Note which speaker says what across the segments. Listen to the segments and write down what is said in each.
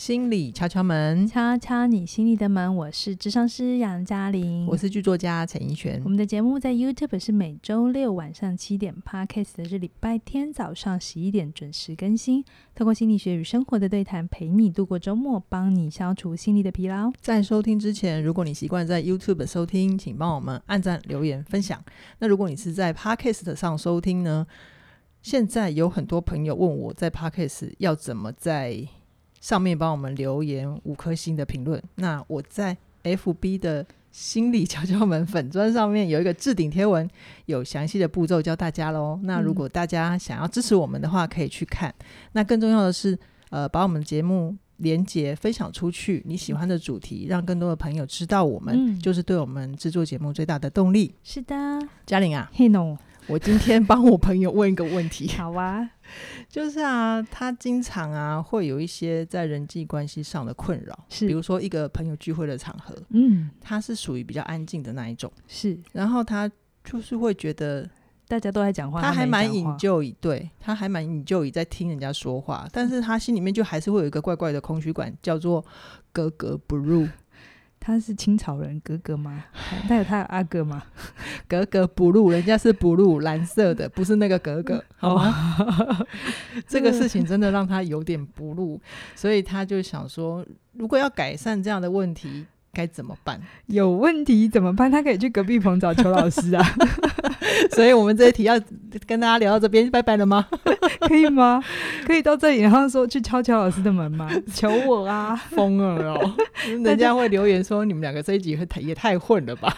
Speaker 1: 心理敲敲门，
Speaker 2: 敲敲你心里的门。我是智商师杨嘉玲，
Speaker 1: 我是剧作家陈奕璇。
Speaker 2: 我们的节目在 YouTube 是每周六晚上七点，Podcast 是礼拜天早上十一点准时更新。透过心理学与生活的对谈，陪你度过周末，帮你消除心理的疲劳。
Speaker 1: 在收听之前，如果你习惯在 YouTube 收听，请帮我们按赞、留言、分享。那如果你是在 Podcast 上收听呢？现在有很多朋友问我在 Podcast 要怎么在上面帮我们留言五颗星的评论，那我在 FB 的心理敲敲门粉砖上面有一个置顶贴文，有详细的步骤教大家喽。那如果大家想要支持我们的话，可以去看。那更重要的是，呃，把我们节目连结分享出去，你喜欢的主题，让更多的朋友知道我们，就是对我们制作节目最大的动力。
Speaker 2: 是的，
Speaker 1: 嘉玲啊，
Speaker 2: 嘿。
Speaker 1: 我今天帮我朋友问一个问题，
Speaker 2: 好啊，
Speaker 1: 就是啊，他经常啊会有一些在人际关系上的困扰，是。比如说一个朋友聚会的场合，嗯，他是属于比较安静的那一种，
Speaker 2: 是，
Speaker 1: 然后他就是会觉得
Speaker 2: 大家都在讲话，
Speaker 1: 他还蛮 enjoy，对，他还蛮 enjoy 在听人家说话，但是他心里面就还是会有一个怪怪的空虚感，叫做格格不入。
Speaker 2: 他是清朝人格格吗？他有他有阿哥吗？
Speaker 1: 格格不入，人家是 blue 蓝色的，不是那个格格，好吗？这个事情真的让他有点不入，所以他就想说，如果要改善这样的问题，该怎么办？
Speaker 2: 有问题怎么办？他可以去隔壁棚找邱老师啊。
Speaker 1: 所以我们这一题要跟大家聊到这边，拜拜了吗？
Speaker 2: 可以吗？可以到这里，然后说去敲敲老师的门吗？求我啊！
Speaker 1: 疯了哦！人家会留言说你们两个这一集也太混了吧？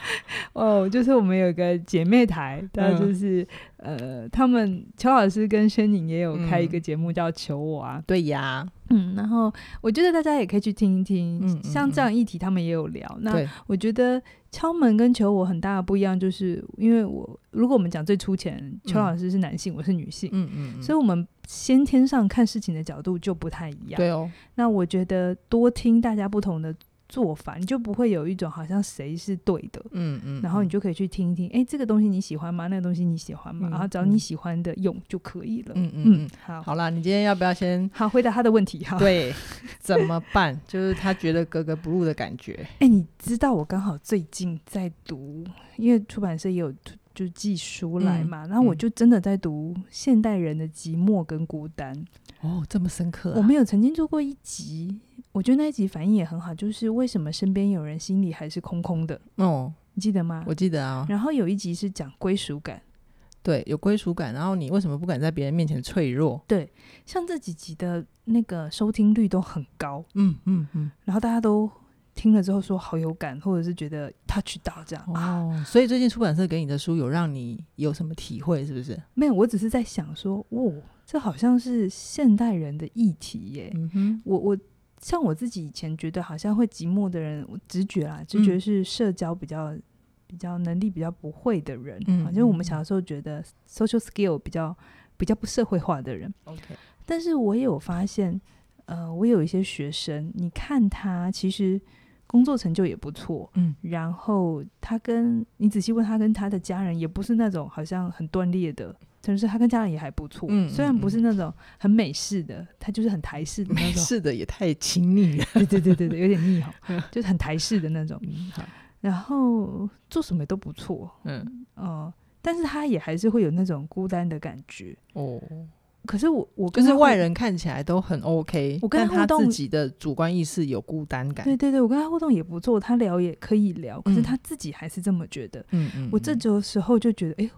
Speaker 2: 哦，就是我们有一个姐妹台，但就是。呃，他们邱老师跟轩宁也有开一个节目叫《求我》啊，
Speaker 1: 嗯、对呀，
Speaker 2: 嗯，然后我觉得大家也可以去听一听，嗯、像这样议题他们也有聊。嗯、那我觉得敲门跟求我很大的不一样，就是因为我如果我们讲最粗浅，邱老师是男性，嗯、我是女性，嗯嗯，嗯所以我们先天上看事情的角度就不太一样。
Speaker 1: 对哦，
Speaker 2: 那我觉得多听大家不同的。做法你就不会有一种好像谁是对的，嗯嗯，然后你就可以去听一听，哎，这个东西你喜欢吗？那个东西你喜欢吗？然后找你喜欢的用就可以了。嗯嗯，好，
Speaker 1: 好啦，你今天要不要先
Speaker 2: 好回答他的问题？哈，
Speaker 1: 对，怎么办？就是他觉得格格不入的感觉。
Speaker 2: 哎，你知道我刚好最近在读，因为出版社也有就寄书来嘛，然后我就真的在读现代人的寂寞跟孤单。
Speaker 1: 哦，这么深刻。
Speaker 2: 我们有曾经做过一集。我觉得那一集反应也很好，就是为什么身边有人心里还是空空的？哦，你记得吗？
Speaker 1: 我记得啊。
Speaker 2: 然后有一集是讲归属感，
Speaker 1: 对，有归属感。然后你为什么不敢在别人面前脆弱？
Speaker 2: 对，像这几集的那个收听率都很高，嗯嗯嗯。然后大家都听了之后说好有感，或者是觉得 touch 到这样。
Speaker 1: 哦，所以最近出版社给你的书有让你有什么体会？是不是？
Speaker 2: 没有，我只是在想说，哦，这好像是现代人的议题耶。嗯哼，我我。像我自己以前觉得好像会寂寞的人，我直觉啦，直觉是社交比较、嗯、比较能力比较不会的人，嗯，就是我们小的时候觉得 social skill 比较比较不社会化的人。OK，但是我也有发现，呃，我有一些学生，你看他其实工作成就也不错，嗯，然后他跟你仔细问他跟他的家人，也不是那种好像很断裂的。但是他跟家人也还不错，嗯、虽然不是那种很美式的，他就是很台式的那种。美
Speaker 1: 式的也太亲密了，
Speaker 2: 对对对对对，有点腻哈，就是很台式的那种。嗯、然后做什么都不错，嗯哦、呃，但是他也还是会有那种孤单的感觉哦。可是我我跟
Speaker 1: 就是外人看起来都很 OK，我跟他互动，自己的主观意识有孤单感。
Speaker 2: 对对对，我跟他互动也不错，他聊也可以聊，可是他自己还是这么觉得。嗯嗯，我这周时候就觉得，哎呦。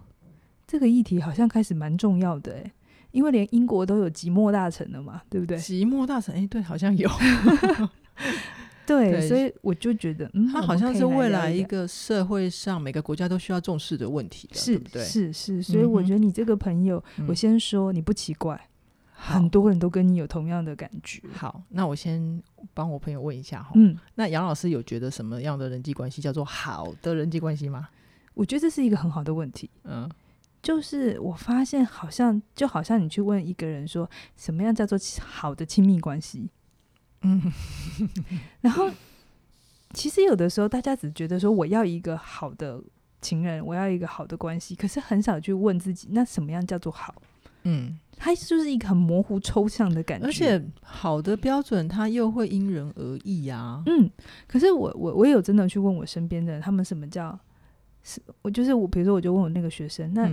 Speaker 2: 这个议题好像开始蛮重要的诶，因为连英国都有即墨大臣了嘛，对不对？
Speaker 1: 即墨大臣，哎，对，好像有。
Speaker 2: 对，对所以我就觉得，嗯，
Speaker 1: 它好像是未来一个社会上每个国家都需要重视的问题，
Speaker 2: 是
Speaker 1: 对不对？
Speaker 2: 是是，所以我觉得你这个朋友，嗯、我先说你不奇怪，很多人都跟你有同样的感觉。
Speaker 1: 好，那我先帮我朋友问一下哈，嗯，那杨老师有觉得什么样的人际关系叫做好的人际关系吗？
Speaker 2: 我觉得这是一个很好的问题，嗯。就是我发现，好像就好像你去问一个人说，什么样叫做好的亲密关系？嗯，然后其实有的时候大家只觉得说，我要一个好的情人，我要一个好的关系，可是很少去问自己，那什么样叫做好？嗯，它就是一个很模糊抽象的感觉。
Speaker 1: 而且好的标准，它又会因人而异啊。
Speaker 2: 嗯，可是我我我有真的去问我身边的人，他们什么叫是？我就是我，比如说我就问我那个学生，那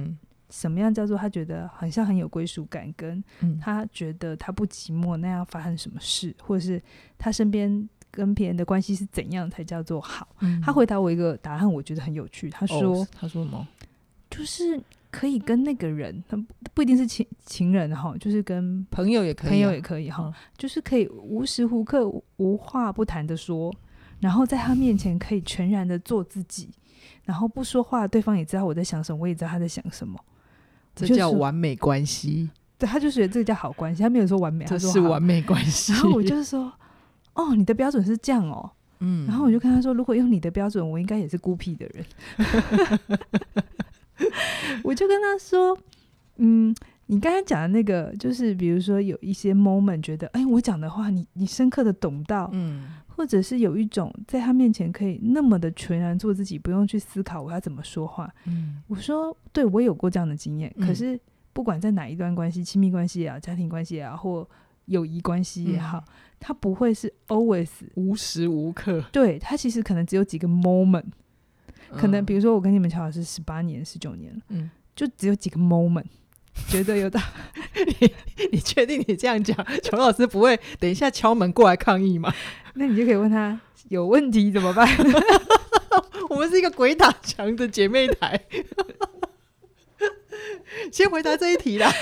Speaker 2: 什么样叫做他觉得好像很有归属感，跟他觉得他不寂寞，那样发生什么事，或者是他身边。跟别人的关系是怎样才叫做好？嗯、他回答我一个答案，我觉得很有趣。他说：“哦、
Speaker 1: 他说什么？
Speaker 2: 就是可以跟那个人，他不一定是情情人哈，就是跟
Speaker 1: 朋友也可以、啊，
Speaker 2: 朋友也可以哈，嗯、就是可以无时无刻无话不谈的说，然后在他面前可以全然的做自己，然后不说话，对方也知道我在想什么，我也知道他在想什么。
Speaker 1: 这叫完美关系。
Speaker 2: 对，他就觉得这个叫好关系，他没有说完美，
Speaker 1: 这是完美关系。
Speaker 2: 然后我就是说。”哦，你的标准是这样哦，嗯，然后我就跟他说，如果用你的标准，我应该也是孤僻的人。我就跟他说，嗯，你刚才讲的那个，就是比如说有一些 moment 觉得，哎，我讲的话你你深刻的懂到，嗯，或者是有一种在他面前可以那么的全然做自己，不用去思考我要怎么说话。嗯，我说，对，我有过这样的经验，嗯，可是不管在哪一段关系，亲密关系也好，家庭关系也好，或友谊关系也好。嗯他不会是 always
Speaker 1: 无时无刻，
Speaker 2: 对，它其实可能只有几个 moment，、嗯、可能比如说我跟你们乔老师十八年、十九年了，嗯，就只有几个 moment，觉得有的，
Speaker 1: 你你确定你这样讲，乔老师不会等一下敲门过来抗议吗？
Speaker 2: 那你就可以问他有问题怎么办？
Speaker 1: 我们是一个鬼打墙的姐妹台。先回答这一题啦。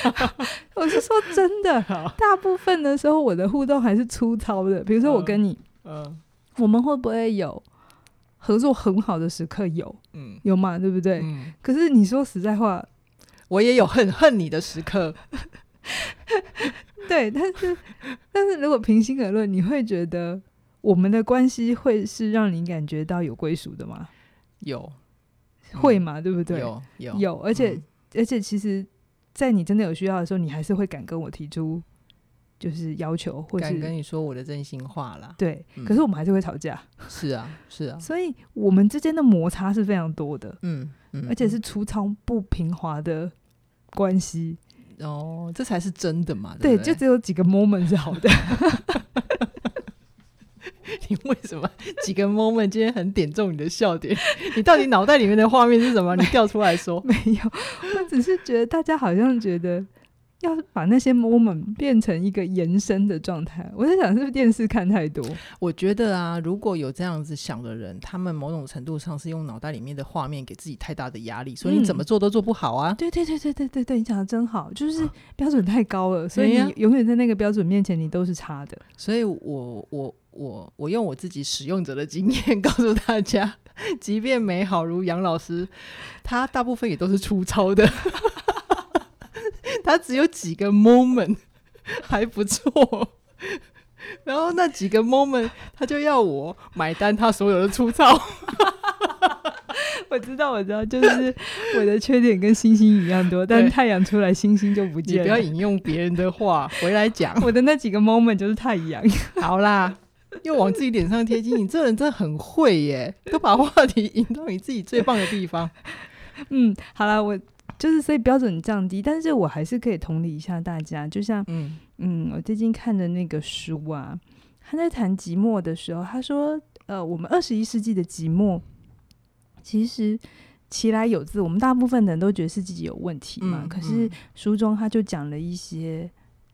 Speaker 2: 我是说真的，大部分的时候我的互动还是粗糙的。比如说我跟你，嗯，我们会不会有合作很好的时刻？有，嗯，有嘛，对不对？嗯。可是你说实在话，
Speaker 1: 我也有恨恨你的时刻。
Speaker 2: 对，但是但是如果平心而论，你会觉得我们的关系会是让你感觉到有归属的吗？
Speaker 1: 有，
Speaker 2: 会嘛？对不对？
Speaker 1: 有有
Speaker 2: 有，而且。而且，其实，在你真的有需要的时候，你还是会敢跟我提出，就是要求，或者
Speaker 1: 敢跟你说我的真心话啦。
Speaker 2: 对，嗯、可是我们还是会吵架。
Speaker 1: 是啊，是啊。
Speaker 2: 所以，我们之间的摩擦是非常多的。
Speaker 1: 嗯嗯，
Speaker 2: 而且是粗糙不平滑的关系。
Speaker 1: 哦，这才是真的嘛？
Speaker 2: 对，对，对，就只有几个 moment 是好的。
Speaker 1: 你为什么几个 moment 今天很点中你的笑点？你到底脑袋里面的画面是什么？你调出来说。
Speaker 2: 没有，我只是觉得大家好像觉得要把那些 moment 变成一个延伸的状态。我在想，是不是电视看太多？
Speaker 1: 我觉得啊，如果有这样子想的人，他们某种程度上是用脑袋里面的画面给自己太大的压力，所以你怎么做都做不好啊。
Speaker 2: 嗯、对对对对对对对，你讲的真好，就是标准太高了，所以你永远在那个标准面前你都是差的。
Speaker 1: 所以我我。我我用我自己使用者的经验告诉大家，即便美好如杨老师，他大部分也都是粗糙的，他只有几个 moment 还不错，然后那几个 moment 他就要我买单他所有的粗糙。
Speaker 2: 我知道，我知道，就是我的缺点跟星星一样多，但太阳出来，星星就不见了。
Speaker 1: 你不要引用别人的话回来讲，
Speaker 2: 我的那几个 moment 就是太阳。
Speaker 1: 好啦。又往自己脸上贴金，你这人真的很会耶，都把话题引到你自己最棒的地方。
Speaker 2: 嗯，好了，我就是所以标准降低，但是我还是可以同理一下大家。就像，嗯嗯，我最近看的那个书啊，他在谈寂寞的时候，他说，呃，我们二十一世纪的寂寞，其实其来有自，我们大部分人都觉得是自己有问题嘛。嗯、可是书中他就讲了一些。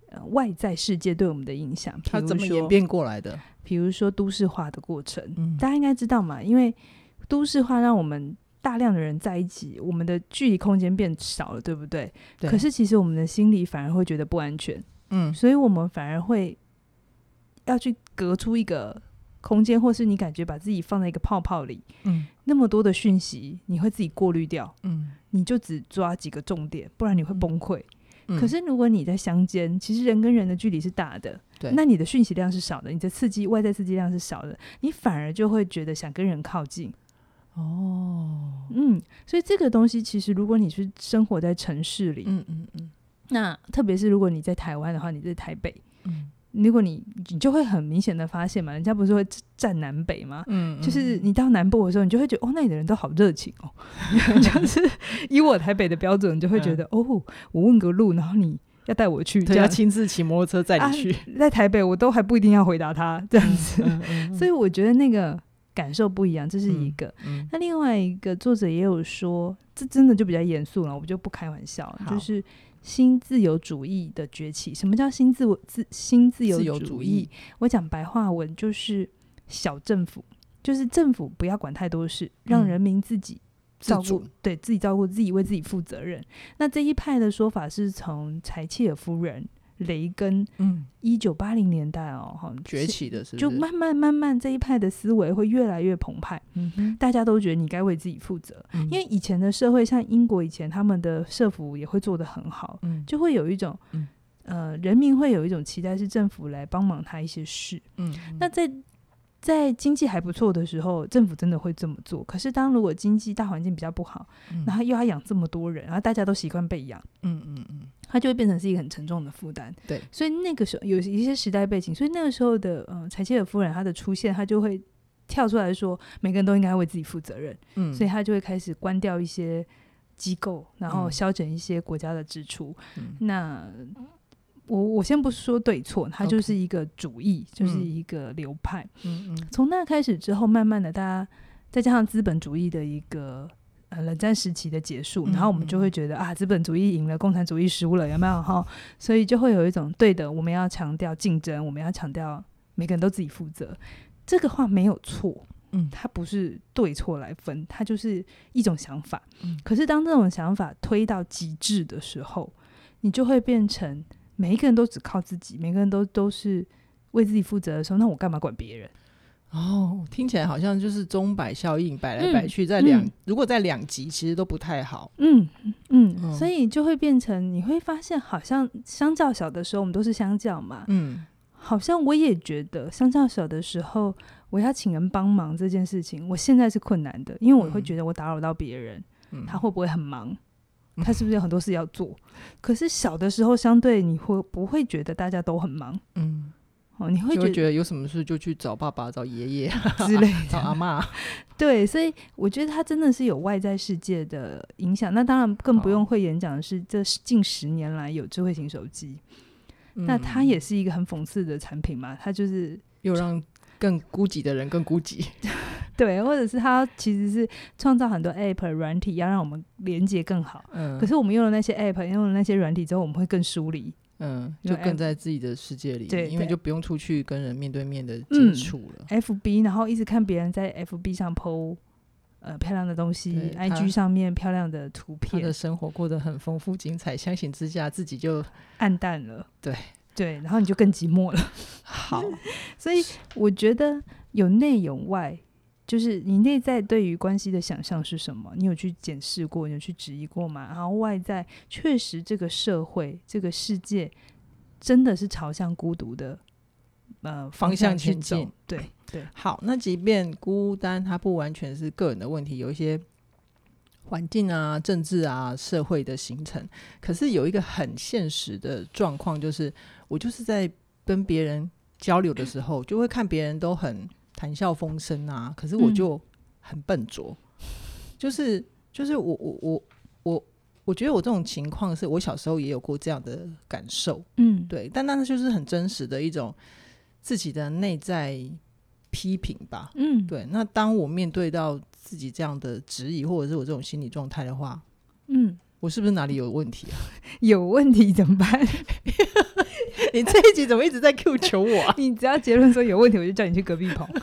Speaker 2: 呃，外在世界对我们的影响，
Speaker 1: 他怎么演变过来的？
Speaker 2: 比如说都市化的过程，嗯、大家应该知道嘛？因为都市化让我们大量的人在一起，我们的距离空间变少了，对不对？对。可是其实我们的心里反而会觉得不安全，嗯，所以我们反而会要去隔出一个空间，或是你感觉把自己放在一个泡泡里，嗯，那么多的讯息，你会自己过滤掉，嗯，你就只抓几个重点，不然你会崩溃。嗯可是，如果你在乡间，其实人跟人的距离是大的，对，那你的讯息量是少的，你的刺激外在刺激量是少的，你反而就会觉得想跟人靠近。哦，嗯，所以这个东西其实，如果你是生活在城市里，嗯嗯嗯，那特别是如果你在台湾的话，你在台北，嗯。如果你你就会很明显的发现嘛，人家不是会站南北嘛？嗯，就是你到南部的时候，你就会觉得哦，那里的人都好热情哦。就是以我台北的标准，你就会觉得、嗯、哦，我问个路，然后你要带我去，
Speaker 1: 对，要亲自骑摩托车载你去。
Speaker 2: 啊，在台北我都还不一定要回答他这样子，所以我觉得那个感受不一样，这是一个。那另外一个作者也有说，这真的就比较严肃了，我们就不开玩笑，了就是新自由主义的崛起。什么叫新自我自新自由主义？主义我讲白话文就是小政府，就是政府不要管太多事，让人民自己。照顾对自己照顾自己，为自己负责任。那这一派的说法是从柴契尔夫人、雷根，嗯，一九八零年代哦，哈
Speaker 1: 崛起的是，
Speaker 2: 就慢慢慢慢这一派的思维会越来越澎湃。嗯哼，大家都觉得你该为自己负责，嗯、因为以前的社会，像英国以前他们的社服也会做得很好，嗯，就会有一种，嗯、呃，人民会有一种期待，是政府来帮忙他一些事。嗯，那在。在经济还不错的时候，政府真的会这么做。可是，当如果经济大环境比较不好，嗯、然后又要养这么多人，然后大家都习惯被养，嗯嗯嗯，它就会变成是一个很沉重的负担。对，所以那个时候有一些时代背景，所以那个时候的嗯，柴切尔夫人她的出现，她就会跳出来说，每个人都应该为自己负责任。嗯，所以她就会开始关掉一些机构，然后削减一些国家的支出。嗯、那我我先不说对错，它就是一个主义.就是一个流派。嗯嗯，从那开始之后，慢慢的，大家再加上资本主义的一个呃冷战时期的结束，然后我们就会觉得啊，资本主义赢了，共产主义输了，有没有哈？所以就会有一种对的，我们要强调竞争，我们要强调每个人都自己负责。这个话没有错，嗯，它不是对错来分，它就是一种想法。嗯，可是当这种想法推到极致的时候，你就会变成。每一个人都只靠自己，每个人都都是为自己负责的时候，那我干嘛管别人？
Speaker 1: 哦，听起来好像就是钟摆效应，摆来摆去，在两、嗯、如果在两极，其实都不太好。嗯
Speaker 2: 嗯，嗯，所以就会变成你会发现，好像相较小的时候，我们都是相较嘛。嗯，好像我也觉得相较小的时候，我要请人帮忙这件事情，我现在是困难的，因为我会觉得我打扰到别人，嗯、他会不会很忙？他是不是有很多事要做？嗯、可是小的时候，相对你会不会觉得大家都很忙？嗯，哦，你会觉得，
Speaker 1: 有什么事就去找爸爸、找爷爷
Speaker 2: 之类 的，
Speaker 1: 找阿妈。
Speaker 2: 对，所以我觉得他真的是有外在世界的影响。那当然更不用会演讲的是，这近十年来有智慧型手机，嗯、那它也是一个很讽刺的产品嘛？它就是
Speaker 1: 又让更孤寂的人更孤寂。
Speaker 2: 对，或者是它其实是创造很多 app 软体，要让我们连接更好。嗯，可是我们用了那些 app，用了那些软体之后，我们会更疏离。
Speaker 1: 嗯，就更在自己的世界里，对，因为就不用出去跟人面对面的接触了。
Speaker 2: 嗯、FB，然后一直看别人在 FB 上 po 呃漂亮的东西，IG 上面漂亮的图片，
Speaker 1: 他的生活过得很丰富精彩，相形之下自己就
Speaker 2: 暗淡了。
Speaker 1: 对
Speaker 2: 对，然后你就更寂寞了。好，所以我觉得有内有外。就是你内在对于关系的想象是什么？你有去检视过？你有去质疑过吗？然后外在确实，这个社会、这个世界真的是朝向孤独的呃方向前进。对对，
Speaker 1: 好，那即便孤单，它不完全是个人的问题，有一些环境啊、政治啊、社会的形成。可是有一个很现实的状况，就是我就是在跟别人交流的时候，就会看别人都很。谈笑风生啊，可是我就很笨拙，嗯、就是就是我我我我我觉得我这种情况是我小时候也有过这样的感受，嗯，对，但那就是很真实的一种自己的内在批评吧，嗯，对。那当我面对到自己这样的质疑，或者是我这种心理状态的话，嗯，我是不是哪里有问题啊？
Speaker 2: 有问题怎么办？
Speaker 1: 你这一集怎么一直在 Q 求我啊？
Speaker 2: 你只要结论说有问题，我就叫你去隔壁跑。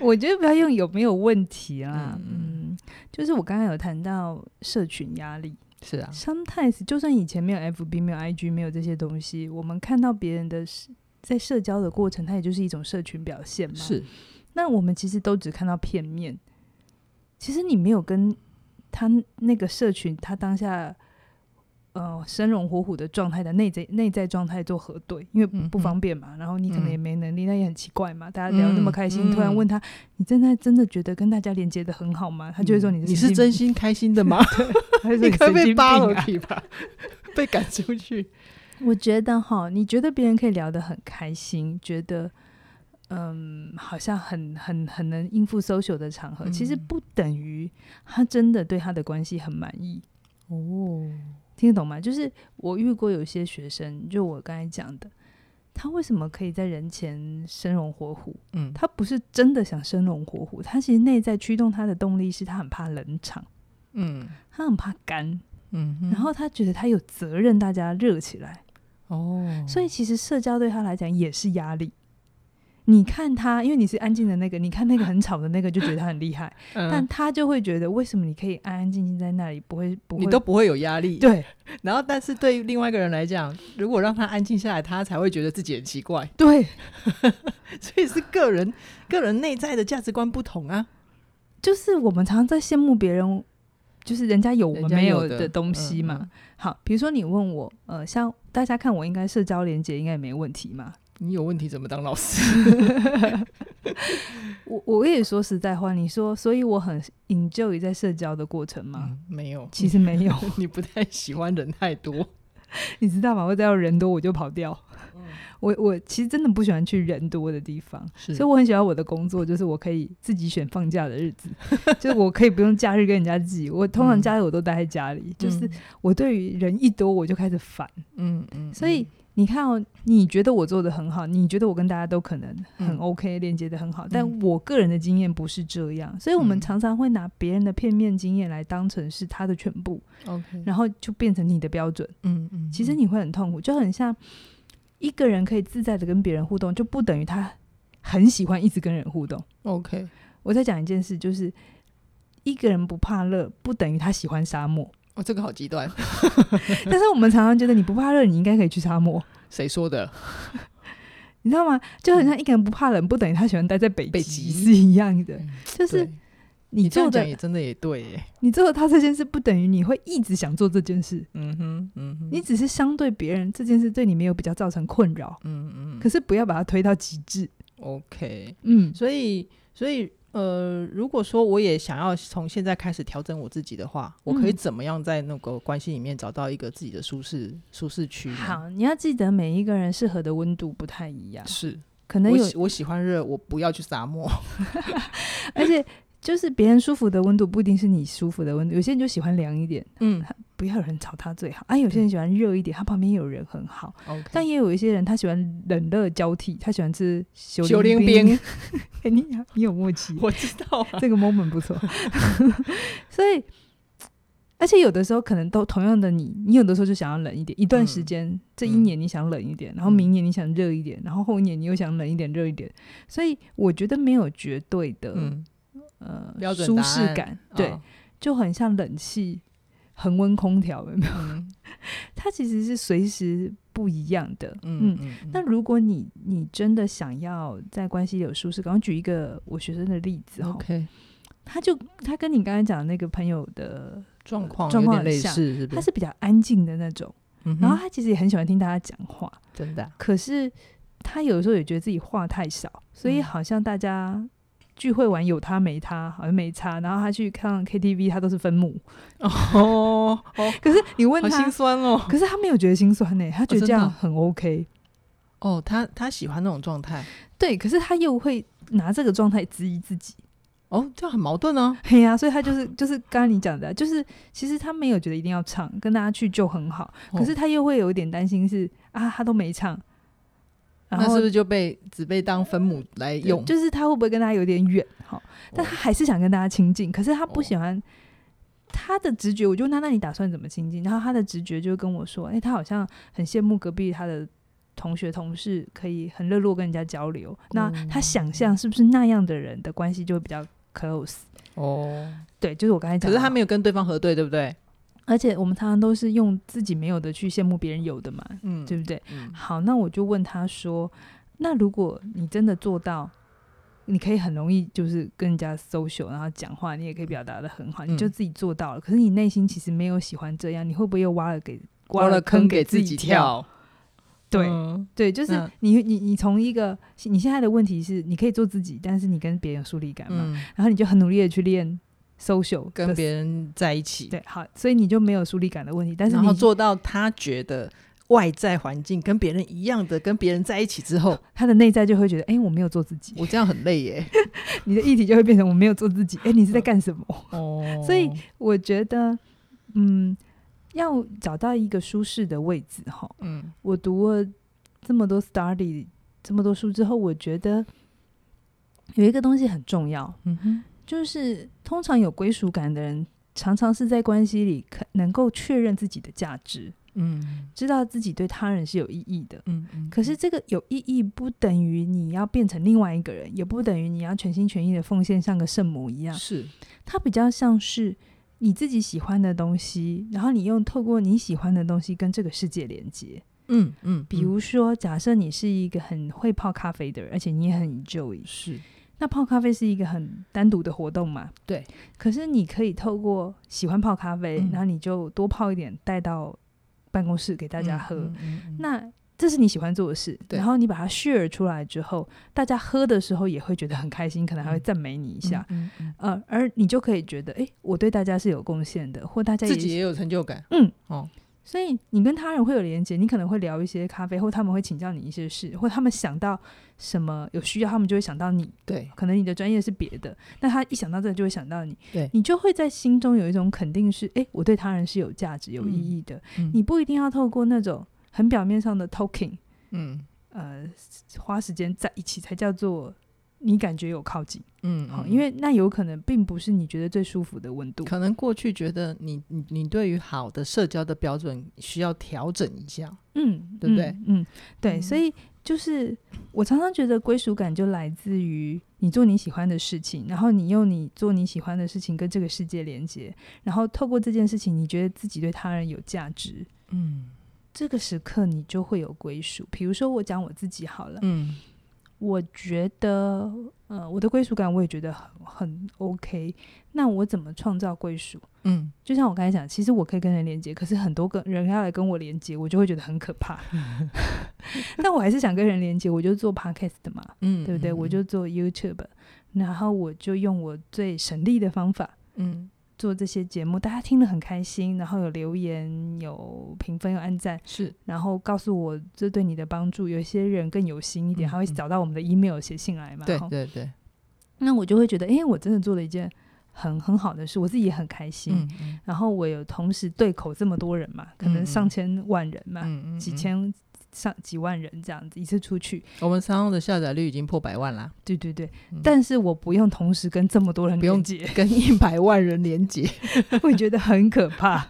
Speaker 2: 我觉得不要用有没有问题啦，嗯，嗯，就是我刚刚有谈到社群压力，
Speaker 1: 是啊
Speaker 2: ，sometimes 就算以前没有 FB、没有 IG、没有这些东西，我们看到别人的在社交的过程，它也就是一种社群表现嘛。
Speaker 1: 是，
Speaker 2: 那我们其实都只看到片面，其实你没有跟他那个社群，他当下。呃，生龙活虎的状态的内在内在状态做核对，因为不方便嘛。嗯、然后你可能也没能力，嗯、那也很奇怪嘛。大家聊那么开心，嗯、突然问他，嗯、你真的真的觉得跟大家连接的很好吗？他就会说你是
Speaker 1: 你是真心开心的吗？你可以被扒了皮吧，被赶出去。
Speaker 2: 我觉得哈，你觉得别人可以聊得很开心，觉得嗯，好像很很很能应付 social 的场合，嗯、其实不等于他真的对他的关系很满意哦。听得懂吗？就是我遇过有些学生，就我刚才讲的，他为什么可以在人前生龙活虎？嗯，他不是真的想生龙活虎，他其实内在驱动他的动力是他很怕冷场，嗯，他很怕干，嗯，然后他觉得他有责任大家热起来，哦，所以其实社交对他来讲也是压力。你看他，因为你是安静的那个，你看那个 很吵的那个，就觉得他很厉害，嗯、但他就会觉得，为什么你可以安安静静在那里，不会不会，
Speaker 1: 你都不会有压力？
Speaker 2: 对。
Speaker 1: 然后，但是对于另外一个人来讲，如果让他安静下来，他才会觉得自己很奇怪。
Speaker 2: 对。
Speaker 1: 所以是个人个人内在的价值观不同啊。
Speaker 2: 就是我们常常在羡慕别人，就是人家有我们没有的东西嘛。嗯嗯、好，比如说你问我，呃，像大家看我应该社交连接应该也没问题嘛。
Speaker 1: 你有问题怎么当老师？
Speaker 2: 我我也说实在话，你说，所以我很 enjoy 在社交的过程吗？
Speaker 1: 嗯，没有，
Speaker 2: 其实没有。
Speaker 1: 你不太喜欢人太多，
Speaker 2: 你知道吗？我只要人多我就跑掉。嗯，我我其实真的不喜欢去人多的地方，所以我很喜欢我的工作，就是我可以自己选放假的日子，就是我可以不用假日跟人家挤。我通常假日我都待在家里，嗯，就是我对于人一多我就开始烦。嗯嗯，所以。你看哦，你觉得我做的很好，你觉得我跟大家都可能很 OK，连接的很好，嗯、但我个人的经验不是这样，所以我们常常会拿别人的片面经验来当成是他的全部，OK，然后就变成你的标准，嗯嗯，其实你会很痛苦，就很像一个人可以自在的跟别人互动，就不等于他很喜欢一直跟人互动
Speaker 1: ，OK。
Speaker 2: 我再讲一件事，就是一个人不怕热，不等于他喜欢沙漠。
Speaker 1: 哦，这个好极端。
Speaker 2: 但是我们常常觉得你不怕热，你应该可以去沙漠。
Speaker 1: 谁说的？
Speaker 2: 你知道吗？就很像一个人不怕冷，不等于他喜欢待在北极是一样的。就是你做的
Speaker 1: 也真的也对耶。
Speaker 2: 你做的他这件事，不等于你会一直想做这件事。嗯哼，嗯哼。你只是相对别人这件事对你没有比较造成困扰。嗯嗯。可是不要把它推到极致。
Speaker 1: OK。嗯，所以所以。呃，如果说我也想要从现在开始调整我自己的话，我可以怎么样在那个关系里面找到一个自己的舒适舒适区？
Speaker 2: 好，你要记得每一个人适合的温度不太一样，
Speaker 1: 是
Speaker 2: 可能有
Speaker 1: 我喜，我喜欢热，我不要去沙漠，
Speaker 2: 而且。就是别人舒服的温度不一定是你舒服的温度，有些人就喜欢凉一点，嗯，不要有人吵他最好。啊，有些人喜欢热一点，他旁边有人很好。Okay. 但也有一些人他喜欢冷热交替，他喜欢吃
Speaker 1: 小冰冰。
Speaker 2: 哎，你你有默契，
Speaker 1: 我知道、啊、
Speaker 2: 这个 moment 不错。所以，而且有的时候可能都同样的你，你有的时候就想要冷一点，一段时间、嗯、这一年你想冷一点，然后明年你想热一点，然后后一年你又想冷一点、热一点。所以我觉得没有绝对的。嗯呃，标准舒适感对，哦、就很像冷气、恒温空调，有没有？嗯、它其实是随时不一样的。嗯，那如果你你真的想要在关系里有舒适感，我举一个我学生的例子哈。OK，他就他跟你刚才讲的那个朋友的状况状况类似，是？他是比较安静的那种，嗯、然后他其实也很喜欢听大家讲话，
Speaker 1: 真的。
Speaker 2: 可是他有时候也觉得自己话太少，所以好像大家。聚会完有他没他，好像没差。然后他去看 KTV，他都是分母
Speaker 1: 哦。
Speaker 2: 可是你问他
Speaker 1: 心酸哦，
Speaker 2: 可是他没有觉得心酸呢，他觉得这样很 OK。
Speaker 1: 哦，他他喜欢那种状态。
Speaker 2: 对，可是他又会拿这个状态质疑自己。
Speaker 1: 哦，这样很矛盾哦。
Speaker 2: 对呀，所以他就是就是刚刚你讲的，就是其实他没有觉得一定要唱，跟大家去就很好。可是他又会有一点担心是啊，他都没唱。
Speaker 1: 那是不是就被只被当分母来用？
Speaker 2: 就是他会不会跟他有点远？哈，但他还是想跟大家亲近。可是他不喜欢他的直觉，我就问他，那你打算怎么亲近？然后他的直觉就跟我说：“哎，他好像很羡慕隔壁他的同学同事，可以很热络跟人家交流。那他想象是不是那样的人的关系就会比较 close？哦，对，就是我刚才讲。
Speaker 1: 可是他没有跟对方核对，对不对？
Speaker 2: 而且我们常常都是用自己没有的去羡慕别人有的嘛，嗯，对不对？嗯、好，那我就问他说：“那如果你真的做到，你可以很容易就是跟人家 social，然后讲话，你也可以表达的很好，嗯、你就自己做到了。可是你内心其实没有喜欢这样，你会不会又挖了给挖了坑给自己跳？对、嗯、对，就是你你你从一个你现在的问题是，你可以做自己，但是你跟别人有疏离感嘛？嗯、然后你就很努力的去练。” Social
Speaker 1: 跟别人在一起，
Speaker 2: 对，好，所以你就没有疏离感的问题。但是你
Speaker 1: 然后做到他觉得外在环境跟别人一样的，跟别人在一起之后，
Speaker 2: 他的内在就会觉得，哎、欸，我没有做自己，
Speaker 1: 我这样很累耶。
Speaker 2: 你的议题就会变成我没有做自己，哎、欸，你是在干什么？哦，所以我觉得，嗯，要找到一个舒适的位置哈。
Speaker 1: 嗯，
Speaker 2: 我读了这么多 study 这么多书之后，我觉得有一个东西很重要，
Speaker 1: 嗯哼，
Speaker 2: 就是通常有归属感的人，常常是在关系里可能够确认自己的价值。
Speaker 1: 嗯，
Speaker 2: 知道自己对他人是有意义的，
Speaker 1: 嗯嗯。
Speaker 2: 可是这个有意义不等于你要变成另外一个人，也不等于你要全心全意的奉献，像个圣母一样。
Speaker 1: 是，
Speaker 2: 它比较像是你自己喜欢的东西，然后你用透过你喜欢的东西跟这个世界连接。
Speaker 1: 嗯嗯。
Speaker 2: 比如说，假设你是一个很会泡咖啡的人，而且你也很 enjoy，
Speaker 1: 是。
Speaker 2: 那泡咖啡是一个很单独的活动嘛？
Speaker 1: 对。
Speaker 2: 可是你可以透过喜欢泡咖啡，嗯、然后你就多泡一点，带到。办公室给大家喝，那这是你喜欢做的事。然后你把它 share 出来之后，大家喝的时候也会觉得很开心，可能还会赞美你一下。嗯嗯嗯、呃，而你就可以觉得，哎，我对大家是有贡献的，或大家
Speaker 1: 自己也有成就感。
Speaker 2: 嗯，
Speaker 1: 哦。
Speaker 2: 所以你跟他人会有连接，你可能会聊一些咖啡，或他们会请教你一些事，或他们想到什么有需要，他们就会想到你。
Speaker 1: 对，
Speaker 2: 可能你的专业是别的，但他一想到这个就会想到你。
Speaker 1: 对，
Speaker 2: 你就会在心中有一种肯定是，哎，我对他人是有价值、有意义的。嗯，你不一定要透过那种很表面上的 talking，
Speaker 1: 嗯，
Speaker 2: 呃，花时间在一起才叫做。你感觉有靠近，
Speaker 1: 嗯，
Speaker 2: 好，因为那有可能并不是你觉得最舒服的温度。
Speaker 1: 可能过去觉得你你你对于好的社交的标准需要调整一下，
Speaker 2: 嗯，
Speaker 1: 对不对？
Speaker 2: 嗯，嗯对，嗯、所以就是我常常觉得归属感就来自于你做你喜欢的事情，然后你用你做你喜欢的事情跟这个世界连接，然后透过这件事情，你觉得自己对他人有价值，
Speaker 1: 嗯，
Speaker 2: 这个时刻你就会有归属。比如说我讲我自己好了，
Speaker 1: 嗯。
Speaker 2: 我觉得，呃，我的归属感我也觉得很很 OK。那我怎么创造归属？
Speaker 1: 嗯，
Speaker 2: 就像我刚才讲，其实我可以跟人连接，可是很多个人要来跟我连接，我就会觉得很可怕。但我还是想跟人连接，我就做 Podcast 嘛，
Speaker 1: 嗯，
Speaker 2: 对不对？
Speaker 1: 嗯，
Speaker 2: 我就做 YouTube，然后我就用我最省力的方法，
Speaker 1: 嗯。
Speaker 2: 做这些节目，大家听得很开心，然后有留言、有评分、有按赞，
Speaker 1: 是，
Speaker 2: 然后告诉我这对你的帮助。有些人更有心一点，他、嗯、会找到我们的 email 写信来嘛。
Speaker 1: 对对对。
Speaker 2: 那我就会觉得，哎，我真的做了一件很很好的事，我自己也很开心。
Speaker 1: 嗯嗯、
Speaker 2: 然后我有同时对口这么多人嘛，可能上千万人嘛，几千。上几万人这样子一次出去，
Speaker 1: 我们三号的下载率已经破百万啦。
Speaker 2: 对对对，嗯、但是我不用同时跟这么多人连接，
Speaker 1: 跟一百万人连接，
Speaker 2: 会觉得很可怕。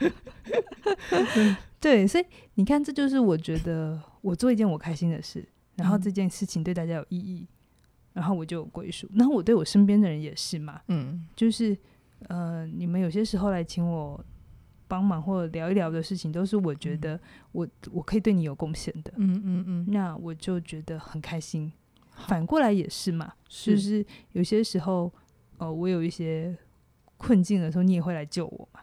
Speaker 2: 对，所以你看，这就是我觉得我做一件我开心的事，然后这件事情对大家有意义，然后我就有归属。然后我对我身边的人也是嘛，
Speaker 1: 嗯，
Speaker 2: 就是呃，你们有些时候来请我。帮忙或者聊一聊的事情，都是我觉得我、嗯、我可以对你有贡献的，
Speaker 1: 嗯嗯嗯，
Speaker 2: 那我就觉得很开心。反过来也是嘛，
Speaker 1: 是
Speaker 2: 就是有些时候，呃，我有一些困境的时候，你也会来救我嘛？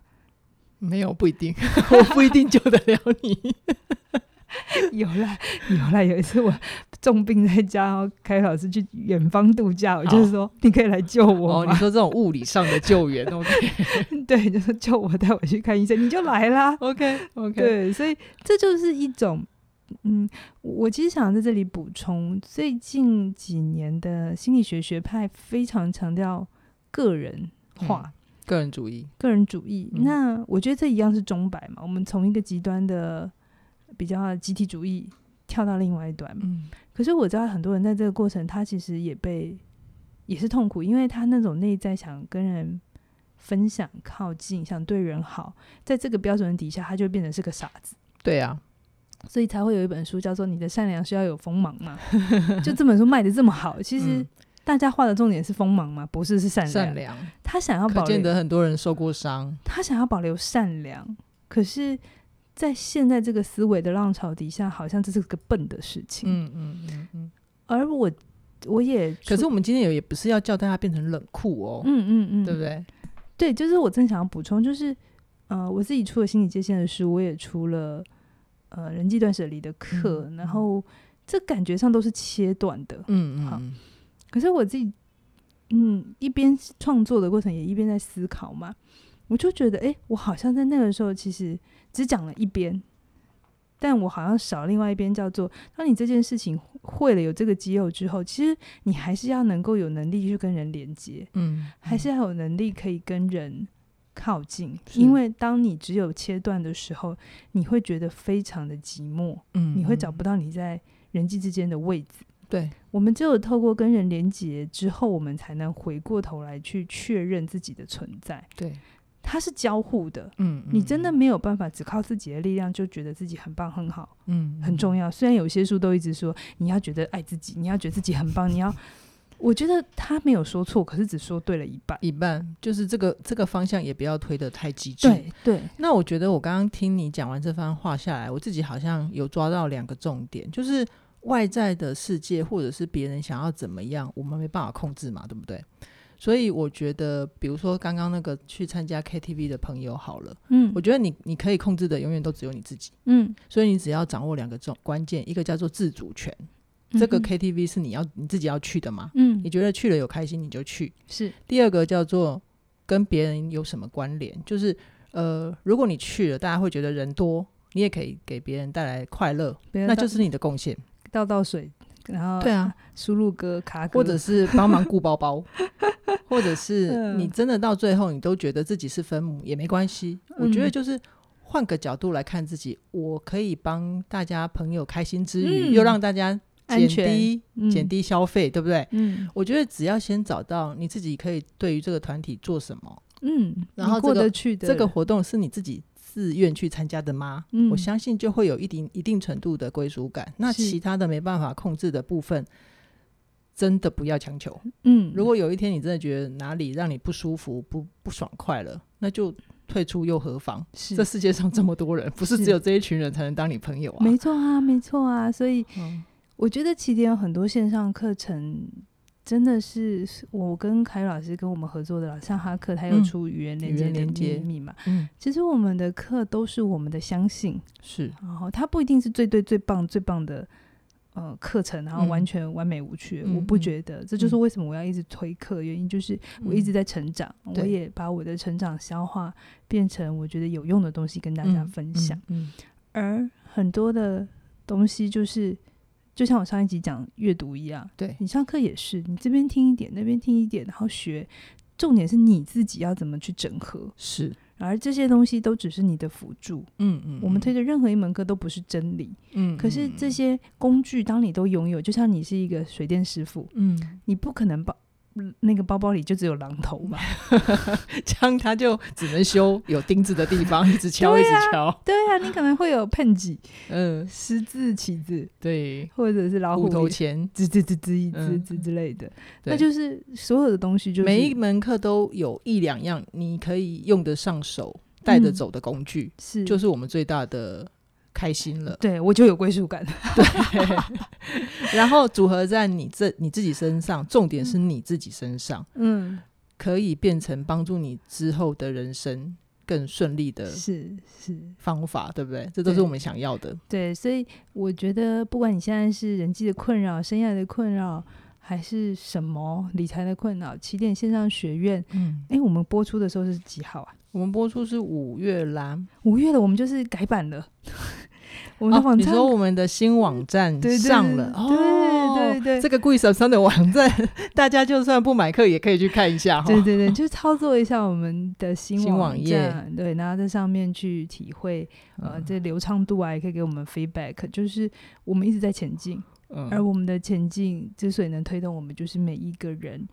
Speaker 1: 没有，不一定，我不一定救得了你。
Speaker 2: 有啦，有啦，有一次我重病在家，然后凯老师去远方度假，我就是说你可以来救我。
Speaker 1: 哦，你说这种物理上的救援，OK？
Speaker 2: 对，就是救我，带我去看医生，你就来啦
Speaker 1: ，OK OK。
Speaker 2: 对，所以这就是一种，嗯，我其实想在这里补充，最近几年的心理学学派非常强调个人化、嗯、
Speaker 1: 个人主义、
Speaker 2: 个人主义。
Speaker 1: 嗯、
Speaker 2: 那我觉得这一样是钟摆嘛，我们从一个极端的。比较集体主义跳到另外一端，
Speaker 1: 嗯，
Speaker 2: 可是我知道很多人在这个过程，他其实也被也是痛苦，因为他那种内在想跟人分享、靠近、想对人好，在这个标准底下，他就变成是个傻子。
Speaker 1: 对啊，
Speaker 2: 所以才会有一本书叫做《你的善良需要有锋芒》嘛，就这本书卖的这么好，其实大家画的重点是锋芒嘛，不是是善良。
Speaker 1: 善良，
Speaker 2: 他想要保
Speaker 1: 见得很多人受过伤，
Speaker 2: 他想要保留善良，可是。在现在这个思维的浪潮底下，好像这是个笨的事情。
Speaker 1: 嗯嗯嗯嗯。
Speaker 2: 而我，我也，
Speaker 1: 可是我们今天也也不是要叫大家变成冷酷哦。
Speaker 2: 嗯嗯嗯，
Speaker 1: 对不对？
Speaker 2: 对，就是我正想要补充，就是呃，我自己出了心理界限的书，我也出了呃人际断舍离的课，嗯、然后这感觉上都是切断的。
Speaker 1: 嗯嗯。
Speaker 2: 好，可是我自己，嗯，一边创作的过程，也一边在思考嘛。我就觉得，哎、欸，我好像在那个时候其实只讲了一边，但我好像少另外一边，叫做当你这件事情会了，有这个肌肉之后，其实你还是要能够有能力去跟人连接，
Speaker 1: 嗯，
Speaker 2: 还是要有能力可以跟人靠近，因为当你只有切断的时候，你会觉得非常的寂寞，嗯，你会找不到你在人际之间的位置。
Speaker 1: 对，
Speaker 2: 我们只有透过跟人连接之后，我们才能回过头来去确认自己的存在。
Speaker 1: 对，
Speaker 2: 它是交互的。
Speaker 1: 嗯，
Speaker 2: 你真的没有办法只靠自己的力量就觉得自己很棒很好。
Speaker 1: 嗯，
Speaker 2: 很重要。虽然有些书都一直说你要觉得爱自己，你要觉得自己很棒，你要，我觉得他没有说错，可是只说对了一半。
Speaker 1: 一半就是这个这个方向也不要推得太极致。
Speaker 2: 对对。
Speaker 1: 那我觉得我刚刚听你讲完这番话下来，我自己好像有抓到两个重点，就是。外在的世界，或者是别人想要怎么样，我们没办法控制嘛，对不对？所以我觉得，比如说刚刚那个去参加 KTV 的朋友，好了，
Speaker 2: 嗯，
Speaker 1: 我觉得你你可以控制的永远都只有你自己，
Speaker 2: 嗯，
Speaker 1: 所以你只要掌握两个重关键，一个叫做自主权，这个 KTV 是你要你自己要去的嘛，
Speaker 2: 嗯，
Speaker 1: 你觉得去了有开心你就去，
Speaker 2: 是。
Speaker 1: 第二个叫做跟别人有什么关联，就是呃，如果你去了，大家会觉得人多，你也可以给别人带来快乐，那就是你的贡献。
Speaker 2: 倒倒水，然后
Speaker 1: 对啊，
Speaker 2: 输入歌卡歌，
Speaker 1: 或者是帮忙顾包包，或者是你真的到最后你都觉得自己是分母也没关系。嗯、我觉得就是换个角度来看自己，我可以帮大家朋友开心之余，嗯、又让大家减低减、嗯、低消费，对不对？
Speaker 2: 嗯，
Speaker 1: 我觉得只要先找到你自己可以对于这个团体做什么，
Speaker 2: 嗯，
Speaker 1: 然后、这个、过得去的。这个活动是你自己。自愿去参加的吗？
Speaker 2: 嗯，
Speaker 1: 我相信就会有一定一定程度的归属感。那其他的没办法控制的部分，真的不要强求。
Speaker 2: 嗯，
Speaker 1: 如果有一天你真的觉得哪里让你不舒服、不不爽快了，那就退出又何妨？
Speaker 2: 是
Speaker 1: 这世界上这么多人，不是只有这一群人才能当你朋友啊？
Speaker 2: 没错啊，没错啊。所以，
Speaker 1: 嗯，
Speaker 2: 我觉得起点有很多线上课程。真的是我跟凯宇老师跟我们合作的了，像哈克他又出语言连接的秘密嘛？
Speaker 1: 嗯，
Speaker 2: 其实我们的课都是我们的相信，
Speaker 1: 是，
Speaker 2: 然后它不一定是最对最棒最棒的呃课程，然后完全完美无缺。嗯、我不觉得，这就是为什么我要一直推课，原因就是我一直在成长，嗯、我也把我的成长消化变成我觉得有用的东西跟大家分享。而很多的东西就是。就像我上一集讲阅读一样，
Speaker 1: 对，
Speaker 2: 你上课也是，你这边听一点，那边听一点，然后学，重点是你自己要怎么去整合。
Speaker 1: 是，
Speaker 2: 而这些东西都只是你的辅助。
Speaker 1: 嗯嗯，
Speaker 2: 我们推的任何一门课都不是真理。
Speaker 1: 嗯，
Speaker 2: 可是这些工具，当你都拥有，就像你是一个水电师傅，
Speaker 1: 嗯，
Speaker 2: 你不可能把。那个包包里就只有榔头嘛，
Speaker 1: 这样他就只能修有钉子的地方，一直敲，一直敲。
Speaker 2: 对啊，你可能会有喷子，
Speaker 1: 嗯，
Speaker 2: 十字起子，
Speaker 1: 对，
Speaker 2: 或者是老虎
Speaker 1: 头钳，
Speaker 2: 吱吱吱吱一吱吱之类的。那就是所有的东西，就是
Speaker 1: 每一门课都有一两样你可以用得上手、带得走的工具，
Speaker 2: 是，
Speaker 1: 就是我们最大的。开心了，
Speaker 2: 对我就有归属感。
Speaker 1: 对，然后组合在你这你自己身上，重点是你自己身上，
Speaker 2: 嗯，
Speaker 1: 可以变成帮助你之后的人生更顺利的，
Speaker 2: 是是
Speaker 1: 方法，对不对？这都是我们想要的。
Speaker 2: 对，所以我觉得，不管你现在是人际的困扰、生涯的困扰，还是什么理财的困扰，起点线上学院，
Speaker 1: 嗯，
Speaker 2: 哎，我们播出的时候是几号啊？
Speaker 1: 我们播出是五月啦，
Speaker 2: 五月了，我们就是改版了。我们的网站、
Speaker 1: 哦，你说我们的新网站上了，
Speaker 2: 对对对，这
Speaker 1: 个故意手上的网站，大家就算不买课也可以去看一下哈。
Speaker 2: 对对对，就操作一下我们的新网，
Speaker 1: 新网页，
Speaker 2: 对，然后在上面去体会，呃，嗯、这流畅度啊，也可以给我们 feedback，就是我们一直在前进，
Speaker 1: 嗯、
Speaker 2: 而我们的前进之所以能推动我们，就是每一个人，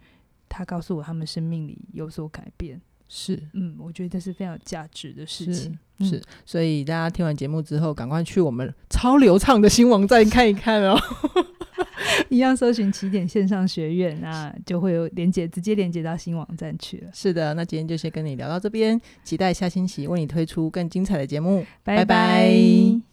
Speaker 2: 他告诉我他们生命里有所改变。
Speaker 1: 是，
Speaker 2: 嗯，我觉得这是非常有价值的事情。
Speaker 1: 是，是，所以大家听完节目之后，赶快去我们超流畅的新网站看一看哦。
Speaker 2: 一样搜寻起点线上学院，那就会有连接，直接连接到新网站去了。
Speaker 1: 是的，那今天就先跟你聊到这边，期待下星期为你推出更精彩的节目。
Speaker 2: 拜拜。拜拜。